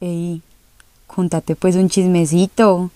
Ey, contate pues un chismecito.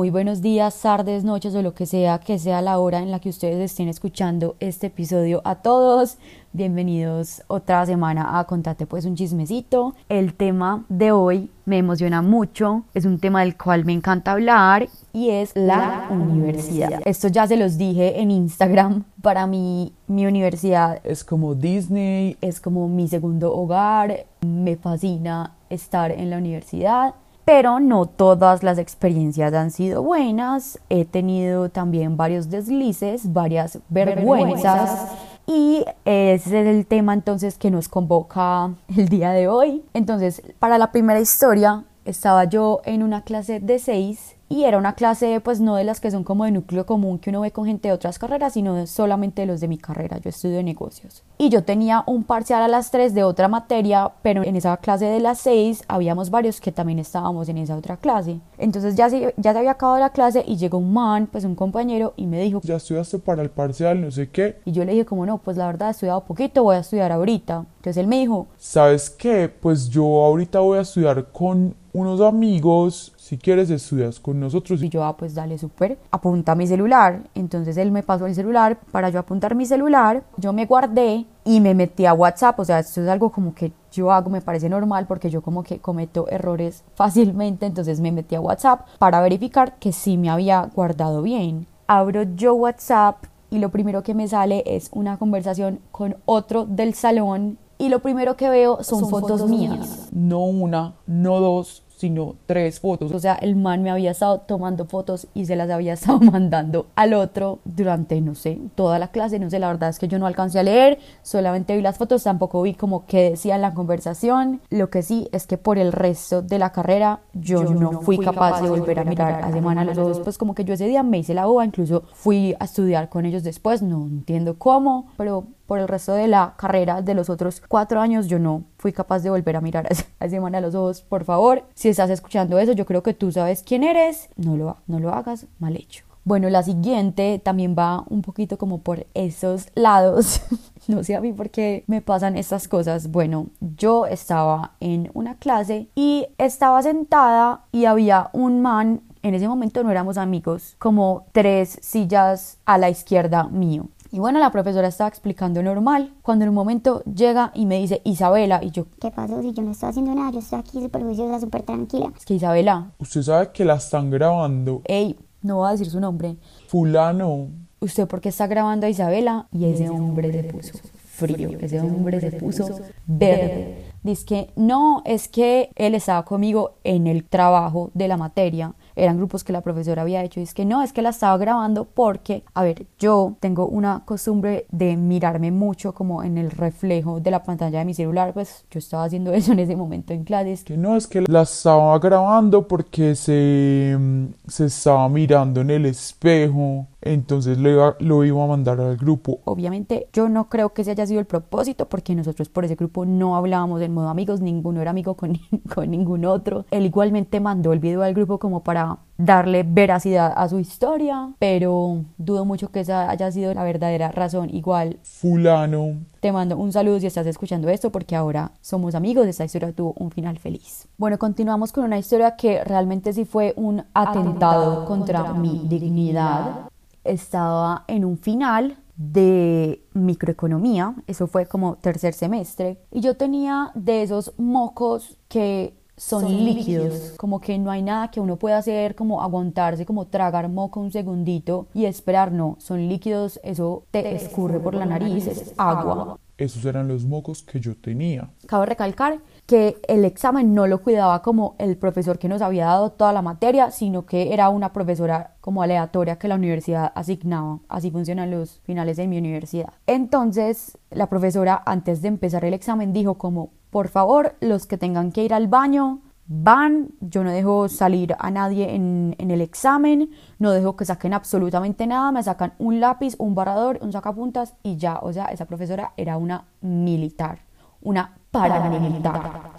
Muy buenos días, tardes, noches o lo que sea que sea la hora en la que ustedes estén escuchando este episodio a todos. Bienvenidos otra semana a Contate pues un chismecito. El tema de hoy me emociona mucho, es un tema del cual me encanta hablar y es la universidad. Esto ya se los dije en Instagram. Para mí mi universidad Es como Disney. es como mi segundo hogar. Me fascina estar en la universidad pero no todas las experiencias han sido buenas. He tenido también varios deslices, varias vergüenzas. Y ese es el tema entonces que nos convoca el día de hoy. Entonces, para la primera historia, estaba yo en una clase de seis y era una clase pues no de las que son como de núcleo común que uno ve con gente de otras carreras, sino solamente de los de mi carrera. Yo estudio negocios. Y yo tenía un parcial a las 3 de otra materia, pero en esa clase de las 6 habíamos varios que también estábamos en esa otra clase. Entonces ya se, ya se había acabado la clase y llegó un man, pues un compañero, y me dijo, Ya estudiaste para el parcial, no sé qué. y yo le dije como no, pues la verdad he estudiado poquito, voy a estudiar ahorita. Entonces él me dijo, ¿Sabes qué? Pues yo ahorita voy a estudiar con unos amigos. Si quieres, estudias con nosotros. Y yo, ah, pues dale, súper. Apunta mi celular. Entonces él me pasó el celular para yo apuntar mi celular. Yo me guardé y me metí a WhatsApp. O sea, esto es algo como que yo hago, me parece normal porque yo como que cometo errores fácilmente. Entonces me metí a WhatsApp para verificar que sí me había guardado bien. Abro yo WhatsApp y lo primero que me sale es una conversación con otro del salón. Y lo primero que veo son, fotos, mías. No una, no dos, sino tres fotos. O sea, el man me había estado tomando fotos y se las había estado mandando al otro durante, no sé, toda la clase. No sé, la verdad es que yo no alcancé a leer, solamente vi las fotos, tampoco vi como qué decía en la conversación. Lo que sí es que por el resto de la carrera yo, no, fui capaz, de volver a mirar a Semana a los ojos. Pues como que yo ese día me hice la boba, incluso fui a estudiar con ellos después, no entiendo cómo, pero por el resto de la carrera de los otros cuatro años yo no fui capaz de volver a mirar a ese man a los ojos. Por favor, si estás escuchando eso, yo creo que tú sabes quién eres. No lo, no lo hagas mal hecho. Bueno, la siguiente también va un poquito como por esos lados. no sé a mí por qué me pasan estas cosas. Bueno, yo estaba en una clase y estaba sentada y había un man, en ese momento no éramos amigos, como tres sillas a la izquierda mío. Y bueno, la profesora estaba explicando normal, cuando en un momento llega y me dice, Isabela, y yo, ¿Qué pasó? Si yo no estoy haciendo nada, yo estoy aquí súper juiciosa, súper tranquila. es que Isabela, Usted sabe que la están grabando. hey, no voy a decir su nombre, Fulano. ¿usted por qué está grabando a Isabela? Y ese hombre se puso frío, ese hombre se puso verde. Dice que no, es que él estaba conmigo en el trabajo de la materia. Eran grupos que la profesora había hecho. Y es que no, es que la estaba grabando porque, a ver, yo tengo una costumbre de mirarme mucho como en el reflejo de la pantalla de mi celular. Pues yo estaba haciendo eso en ese momento en clases. Que no, es que la estaba grabando porque se, mm, se estaba mirando en el espejo. Entonces lo iba, lo iba a mandar al grupo. Obviamente yo no creo que ese haya sido el propósito porque nosotros por ese grupo no hablábamos en modo amigos, ninguno era amigo con, con ningún otro. Él igualmente mandó el video al grupo como para darle veracidad a su historia, pero dudo mucho que esa haya sido la verdadera razón. Igual Fulano. te mando un saludo si estás escuchando esto porque ahora somos amigos, esta historia tuvo un final feliz. Bueno, continuamos con una historia que realmente sí fue un atentado contra mi dignidad. Estaba en un final de microeconomía, eso fue como tercer semestre, y yo tenía de esos mocos que son, líquidos, como que no hay nada que uno pueda hacer, como aguantarse, como tragar moco un segundito y esperar, no, son líquidos, eso te, escurre por la nariz, es agua. Esos eran los mocos que yo tenía. Cabe recalcar que el examen no lo cuidaba como el profesor que nos había dado toda la materia, sino que era una profesora como aleatoria que la universidad asignaba. Así funcionan los finales de mi universidad. Entonces, la profesora antes de empezar el examen dijo como, por favor, los que tengan que ir al baño, van, yo no dejo salir a nadie en, el examen, no dejo que saquen absolutamente nada, me sacan un lápiz, un borrador, un sacapuntas y ya, o sea, esa profesora era una militar, una paramilitar.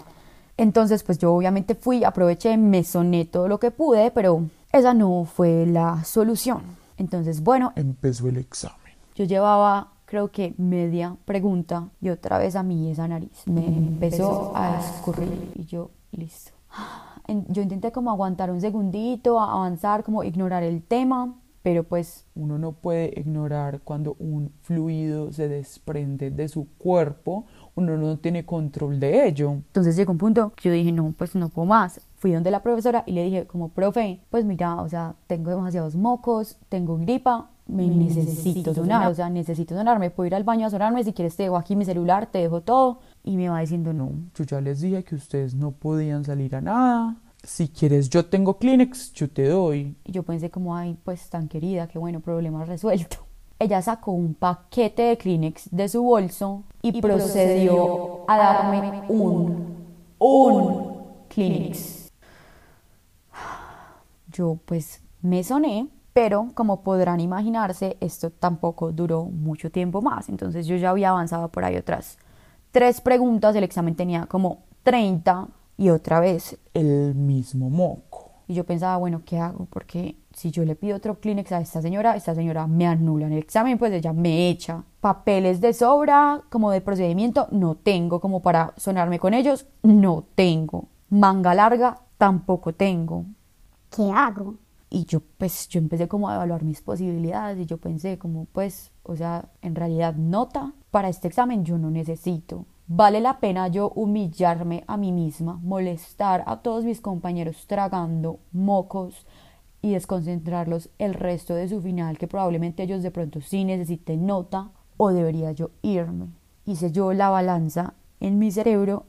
Entonces, pues yo obviamente fui, aproveché, me soné todo lo que pude, pero esa no fue la solución. Entonces, bueno, Empezó el examen. Yo llevaba creo que media pregunta y otra vez a mí esa nariz. Me empezó a escurrir y yo, listo. Yo intenté como aguantar un segundito, avanzar, como ignorar el tema, pero pues Uno no puede ignorar cuando un fluido se desprende de su cuerpo, uno no tiene control de ello. Entonces llegó un punto que yo dije, no, pues no puedo más. Fui donde la profesora y le dije, como profe, pues mira, o sea, tengo demasiados mocos, tengo gripa, me necesito sonar, o sea, necesito sonarme, puedo ir al baño a sonarme, si quieres te dejo aquí mi celular, te dejo todo. Y me va diciendo, no, Yo ya les dije que ustedes no podían salir a nada. Si quieres, yo tengo Kleenex, yo te doy. Y yo pensé como, ay, pues tan querida, qué bueno, problema resuelto. Ella sacó un paquete de Kleenex de su bolso y, procedió a darme un, un Kleenex. Yo pues me soné, pero como podrán imaginarse, esto tampoco duró mucho tiempo más. Entonces yo ya había avanzado por ahí otras tres preguntas, el examen tenía como 30 y otra vez El mismo moco. y yo pensaba, bueno, ¿qué hago? Porque si yo le pido otro Kleenex a esta señora, esta señora me anula en el examen, pues ella me echa. Papeles de sobra, como de procedimiento, no tengo. Como para sonarme con ellos, no tengo. Manga larga, tampoco tengo. ¿Qué hago? Y yo, pues, yo empecé como a evaluar mis posibilidades y yo pensé como, pues, o sea, en realidad nota para este examen yo no necesito. Vale la pena yo humillarme a mí misma, molestar a todos mis compañeros tragando mocos y desconcentrarlos el resto de su final, que probablemente ellos de pronto sí necesiten nota, o debería yo irme. Hice yo la balanza en mi cerebro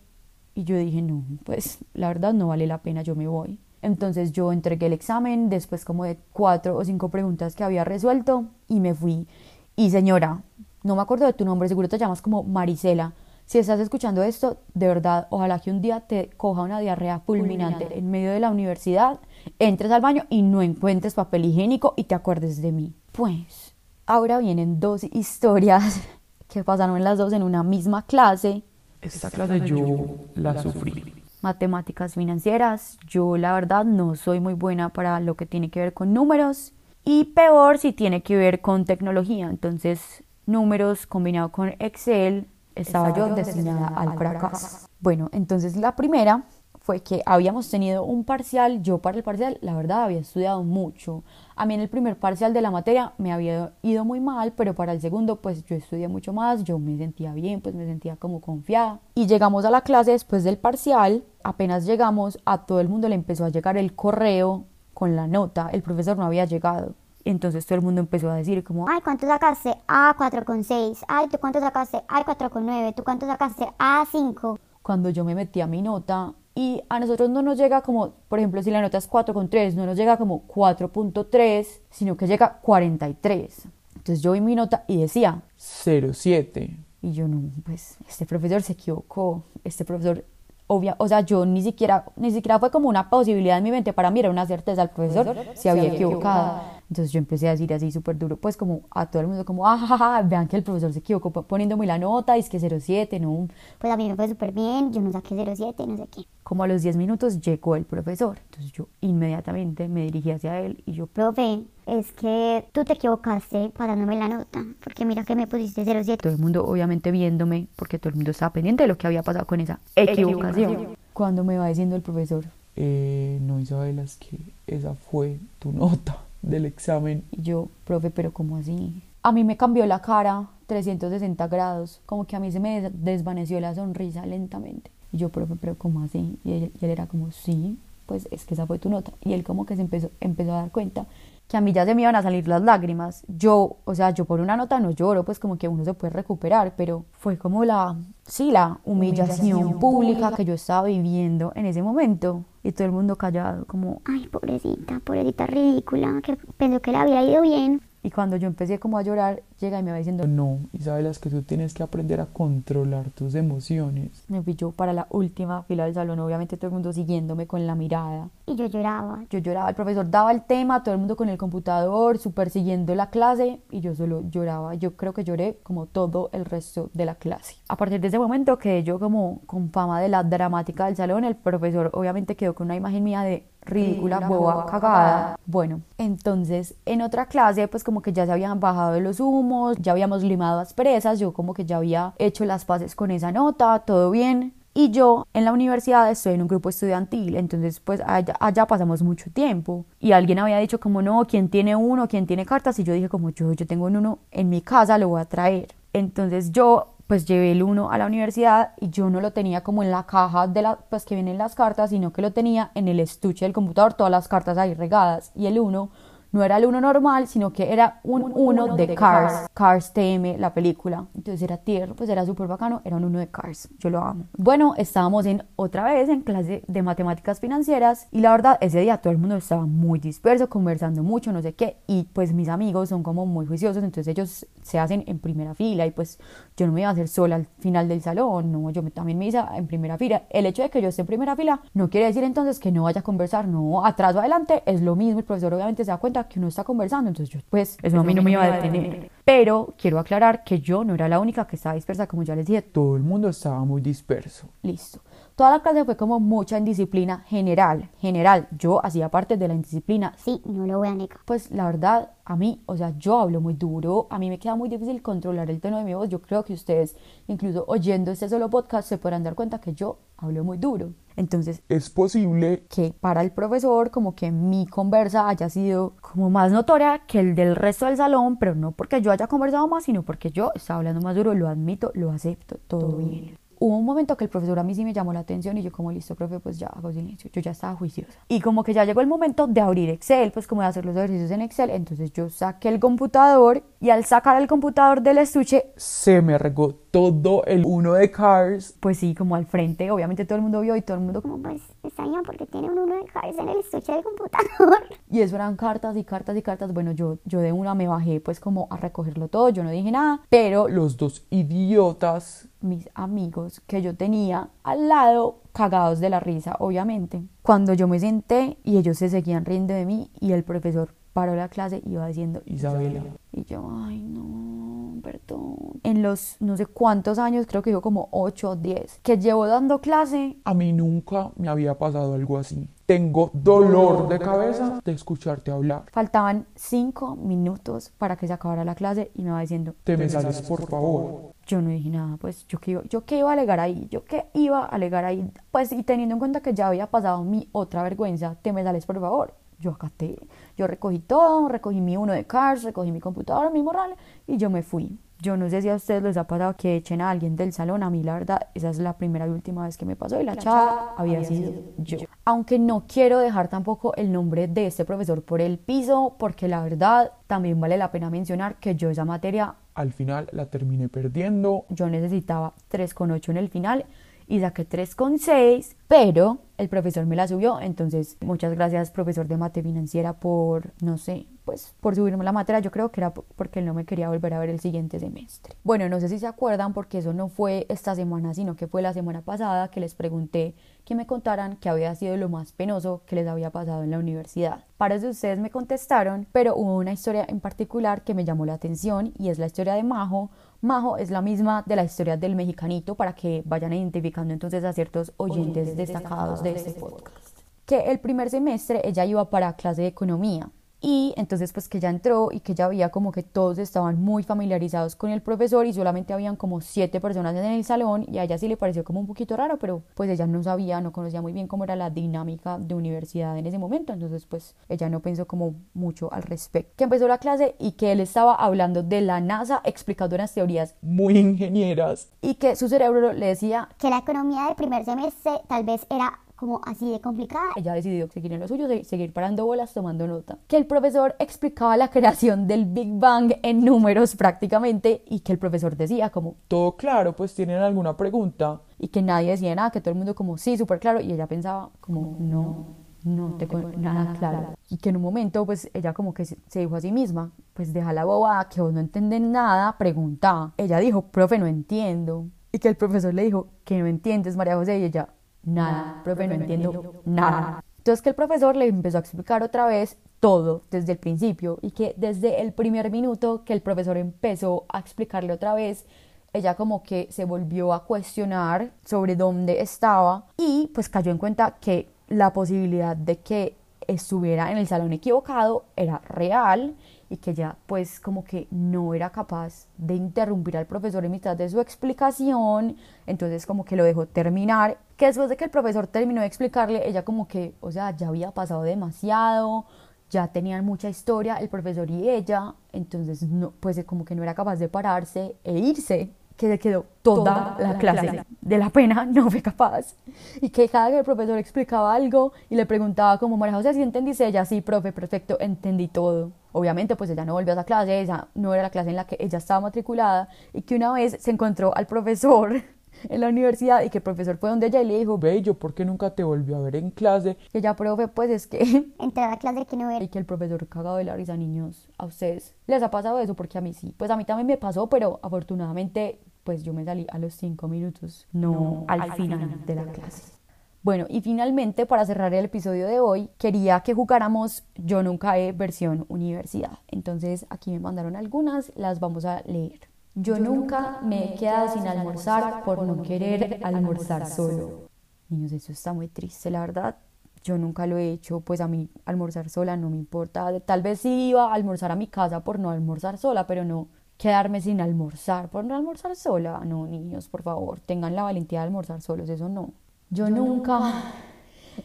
y yo dije, no, pues la verdad no vale la pena, yo me voy. Entonces yo entregué el examen después como de cuatro o cinco preguntas que había resuelto y me fui. Y señora, no me acuerdo de tu nombre, seguro te llamas como Marisela. Si estás escuchando esto, de verdad, ojalá que un día te coja una diarrea fulminante en medio de la universidad, entres al baño y no encuentres papel higiénico y te acuerdes de mí. Pues, ahora vienen dos historias que pasaron las dos en una misma clase Esta clase yo la sufrí. matemáticas financieras. Yo la verdad no soy muy buena para lo que tiene que ver con números y peor si tiene que ver con tecnología. Entonces, números combinado con Excel, estaba, yo destinada al fracaso. Bueno, entonces la primera fue que habíamos tenido un parcial, yo para el parcial la verdad había estudiado mucho. A mí en el primer parcial de la materia me había ido muy mal, pero para el segundo pues yo estudié mucho más, yo me sentía bien, pues me sentía como confiada. Y llegamos a la clase después del parcial, apenas llegamos, a todo el mundo le empezó a llegar el correo con la nota, el profesor no había llegado. Entonces todo el mundo empezó a decir como, Ay, ¿cuánto sacaste? A 4,6. Ay, ¿tú cuánto sacaste? Ay, 4,9. ¿Tú cuánto sacaste? A 5. cuando yo me metí a mi nota y a nosotros no nos llega como, por ejemplo, si la nota es 4,3, no nos llega como 4.3, sino que llega 43. Entonces yo vi mi nota y decía, 07. y yo no, pues este profesor se equivocó, este profesor, obvia, o sea, yo ni siquiera, ni siquiera fue como una posibilidad en mi mente, para mí era una certeza, el profesor se había equivocado. Entonces yo empecé a decir así súper duro, pues como a todo el mundo, como, ah, ja, ja, vean que el profesor se equivocó poniéndome la nota, y es que 07, no, Pues a mí me fue súper bien. Yo no saqué 0,7, no sé qué. Como a los 10 minutos llegó el profesor. Entonces yo inmediatamente me dirigí hacia él y yo, Profe, es que tú te equivocaste pasándome la nota. Porque mira que me pusiste 0,7. todo el mundo obviamente viéndome, porque todo el mundo estaba pendiente de lo que había pasado con esa equivocación. Cuando me va diciendo el profesor, Eh, no, Isabela, es que esa fue tu nota del examen. y yo, profe, pero ¿cómo así? A mí me cambió la cara 360 grados, como que a mí se me des- desvaneció la sonrisa lentamente. Y yo, profe, pero ¿cómo así? Y él, y él era como, sí, pues es que esa fue tu nota. Y él como que se empezó, empezó a dar cuenta que a mí ya se me iban a salir las lágrimas. Yo, o sea, yo por una nota no lloro, pues como que uno se puede recuperar, pero fue como la, sí, la humillación, pública que yo estaba viviendo en ese momento. Y todo el mundo callado, como, Ay, pobrecita, pobrecita ridícula. Que pensó que le había ido bien. y cuando yo empecé como a llorar, llega y me va diciendo, No, Isabela, es que tú tienes que aprender a controlar tus emociones. me fui yo para la última fila del salón, obviamente todo el mundo siguiéndome con la mirada. Y yo lloraba. Yo lloraba, el profesor daba el tema, todo el mundo con el computador, súper siguiendo la clase y yo solo lloraba. Yo creo que lloré como todo el resto de la clase. A partir de ese momento quedé yo como con fama de la dramática del salón. El profesor obviamente quedó con una imagen mía de ridícula, boba, cagada. Bueno, entonces en otra clase pues como que ya se habían bajado de los humos, ya habíamos limado asperezas, yo como que ya había hecho las paces con esa nota, todo bien. Y yo en la universidad estoy en un grupo estudiantil, entonces pues allá, allá, pasamos mucho tiempo. Y alguien había dicho como no, ¿quién tiene uno? ¿Quién tiene cartas? Y yo dije como yo, yo tengo uno en mi casa, lo voy a traer. Entonces yo pues llevé el uno a la universidad y yo no lo tenía como en la caja de la, pues que vienen las cartas, sino que lo tenía en el estuche del computador, todas las cartas ahí regadas. Y el uno no era el uno normal, sino que era un uno de Cars, Cars TM, la película. Entonces era tierno, pues era súper bacano, era un uno de Cars, yo lo amo. Bueno, estábamos en otra vez en clase de matemáticas financieras y la verdad ese día todo el mundo estaba muy disperso, conversando mucho, no sé qué, y pues mis amigos son como muy juiciosos, entonces ellos se hacen en primera fila y pues yo no me iba a hacer sola al final del salón, no, yo también me hice en primera fila. El hecho de que yo esté en primera fila no quiere decir entonces que no vaya a conversar, no, atrás o adelante es lo mismo, el profesor obviamente se da cuenta que uno está conversando, entonces yo, pues, eso a mí no me iba a detener. Pero quiero aclarar que yo no era la única que estaba dispersa, como ya les dije. Todo el mundo estaba muy disperso. Listo. Toda la clase fue como mucha indisciplina general, general. Yo hacía parte de la indisciplina. Sí, no lo voy a negar. Pues la verdad, a mí, o sea, yo hablo muy duro, a mí me queda muy difícil controlar el tono de mi voz. Yo creo que ustedes, incluso oyendo este solo podcast, se podrán dar cuenta que yo hablo muy duro. Entonces, es posible que para el profesor como que mi conversa haya sido como más notoria que el del resto del salón, pero no porque yo haya conversado más, sino porque yo estaba hablando más duro, lo admito, lo acepto, todo, bien. Hubo un momento que el profesor a mí sí me llamó la atención y yo como listo, profe, pues ya hago silencio, yo ya estaba juiciosa. Y como que ya llegó el momento de abrir Excel, pues como de hacer los ejercicios en Excel, entonces yo saqué el computador y al sacar el computador del estuche se me regó todo el uno de Cars. Pues sí, como al frente, obviamente todo el mundo vio y todo el mundo como pues extraña porque tiene un uno de Cars en el estuche del computador. Y eso eran cartas y cartas y cartas. Bueno, yo, yo de una me bajé pues como a recogerlo todo, yo no dije nada, pero los dos idiotas, mis amigos que yo tenía al lado, cagados de la risa, obviamente. Cuando yo me senté y ellos se seguían riendo de mí y el profesor paró la clase y iba diciendo Isabela. Y yo, ay no, perdón. En los no sé cuántos años, creo que dijo como 8 o 10, que llevo dando clase. A mí nunca me había pasado algo así. Tengo dolor de cabeza de escucharte hablar. Faltaban 5 minutos para que se acabara la clase y me va diciendo, te me sales por favor. Yo no dije nada, pues yo qué iba, yo qué iba a alegar ahí, yo qué iba a alegar ahí, pues y teniendo en cuenta que ya había pasado mi otra vergüenza, te me sales por favor yo acaté, yo recogí todo, recogí mi uno de Cars, recogí mi computadora, mi morral y yo me fui. Yo no sé si a ustedes les ha pasado que echen a alguien del salón, a mí la verdad, esa es la primera y última vez que me pasó y la, chava había, sido, yo. Aunque no quiero dejar tampoco el nombre de este profesor por el piso, porque la verdad también vale la pena mencionar que yo esa materia... Al final la terminé perdiendo. Yo necesitaba 3,8 en el final y saqué 3,6, pero el profesor me la subió, entonces muchas gracias profesor de mate financiera por, no sé, pues por subirme la materia, yo creo que era porque él no me quería volver a ver el siguiente semestre. Bueno, no sé si se acuerdan porque eso no fue esta semana, sino que fue la semana pasada que les pregunté que me contaran qué había sido lo más penoso que les había pasado en la universidad. Para eso ustedes me contestaron, pero hubo una historia en particular que me llamó la atención y es la historia de Majo, Majo es la misma de la historia del mexicanito para que vayan identificando entonces a ciertos oyentes destacados de este podcast. Que el primer semestre ella iba para clase de economía y entonces pues que ya entró y que ya veía como que todos estaban muy familiarizados con el profesor y solamente habían como siete personas en el salón y a ella sí le pareció como un poquito raro, pero pues ella no sabía, no conocía muy bien cómo era la dinámica de universidad en ese momento, entonces pues ella no pensó como mucho al respecto. Que empezó la clase y que él estaba hablando de la NASA explicando unas teorías muy ingenieras y que su cerebro le decía que la economía del primer semestre tal vez era como así de complicada. Ella decidió seguir en lo suyo, seguir parando bolas, tomando nota. Que el profesor explicaba la creación del Big Bang en números prácticamente y que el profesor decía como... Todo claro, pues tienen alguna pregunta. Y que nadie decía nada, que todo el mundo como sí, súper claro. Y ella pensaba como no, no tengo nada claro. Y que en un momento pues ella como que se dijo a sí misma, pues deja la boba, que vos no entendés nada, pregunta. Ella dijo, profe, no entiendo. Y que el profesor le dijo, que no entiendes, María José, y ella, nada, profe, no entiendo nada. Entonces que el profesor le empezó a explicar otra vez todo desde el principio y que desde el primer minuto que el profesor empezó a explicarle otra vez, ella como que se volvió a cuestionar sobre dónde estaba y pues cayó en cuenta que la posibilidad de que estuviera en el salón equivocado era real y que ya pues como que no era capaz de interrumpir al profesor en mitad de su explicación, entonces como que lo dejó terminar, que después de que el profesor terminó de explicarle, ella como que, o sea, ya había pasado demasiado, ya tenían mucha historia el profesor y ella, entonces no, pues como que no era capaz de pararse e irse, que se quedó toda, la, clase. De la pena no fue capaz. Y que cada que el profesor explicaba algo y le preguntaba como, María José, ¿sí entendiste? Ella, sí, profe, perfecto, entendí todo. Obviamente, pues ella no volvió a esa clase, esa no era la clase en la que ella estaba matriculada y que una vez se encontró al profesor en la universidad y que el profesor fue donde ella y le dijo, Ve, ¿yo por qué nunca te volví a ver en clase? que ya, profe, pues es que... Entré a la clase que no era. Y que el profesor cagado de la risa, niños, a ustedes les ha pasado eso porque a mí sí. Pues a mí también me pasó, pero afortunadamente, pues yo me salí a los cinco minutos, no, al, final, de la clase. Bueno, y finalmente, para cerrar el episodio de hoy, quería que jugáramos Yo Nunca He versión universidad. Entonces, aquí me mandaron algunas, las vamos a leer. Yo nunca me he quedado sin almorzar por no querer almorzar solo. Niños, eso está muy triste, la verdad. Yo nunca lo he hecho, pues a mí almorzar sola no me importa. Tal vez sí iba a almorzar a mi casa por no almorzar sola, pero no quedarme sin almorzar por no almorzar sola. No, niños, por favor, tengan la valentía de almorzar solos, eso no. Yo, nunca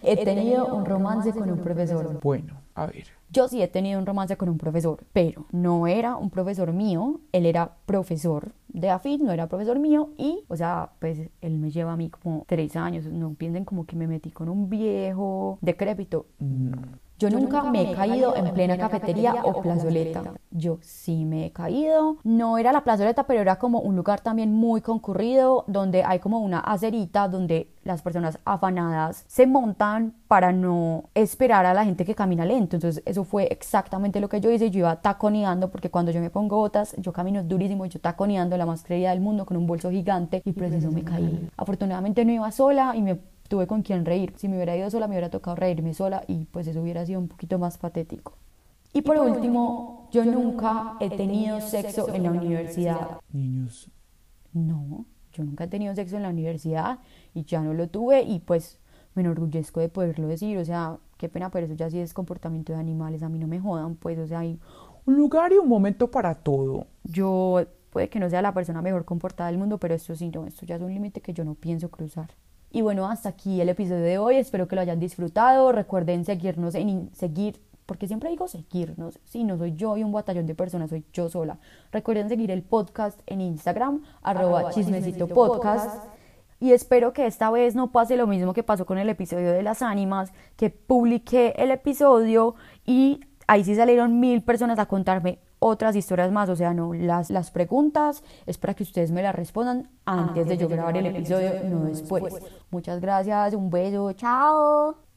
he tenido un romance con un profesor. Bueno, a ver. Yo sí he tenido un romance con un profesor, pero no era un profesor mío, él era profesor de AFIT, no era profesor mío y, o sea, pues él me lleva a mí como tres años, no piensen como que me metí con un viejo decrépito. No. Yo, nunca, me he caído en plena cafetería o plazoleta. Yo sí me he caído. No era la plazoleta, pero era como un lugar también muy concurrido donde hay como una acerita donde las personas afanadas se montan para no esperar a la gente que camina lento. Entonces eso fue exactamente lo que yo hice. Yo iba taconeando porque cuando yo me pongo botas, yo camino durísimo yo taconeando la más creída del mundo con un bolso gigante y por eso me caí. Afortunadamente no iba sola y me tuve con quien reír. Si me hubiera ido sola, me hubiera tocado reírme sola y pues eso hubiera sido un poquito más patético. Y por, último, yo nunca he tenido sexo en la universidad. Niños, No, yo nunca he tenido sexo en la universidad y ya no lo tuve y pues me enorgullezco de poderlo decir. O sea, qué pena, pero eso ya sí es comportamiento de animales. A mí no me jodan, pues, o sea, y un lugar y un momento para todo. yo puede que no sea la persona mejor comportada del mundo, pero esto sí, no, esto ya es un límite que yo no pienso cruzar. Y bueno, hasta aquí el episodio de hoy. Espero que lo hayan disfrutado. Recuerden seguirnos en seguir, porque siempre digo seguirnos. Sí, no soy yo y un batallón de personas, soy yo sola. Recuerden seguir el podcast en Instagram, arroba chismecito podcast. Y espero que esta vez no pase lo mismo que pasó con el episodio de las ánimas, que publiqué el episodio y ahí sí salieron mil personas a contarme otras historias más, o sea, no, las, las preguntas es para que ustedes me las respondan antes de yo grabar el episodio, no después. Muchas gracias, un beso, chao.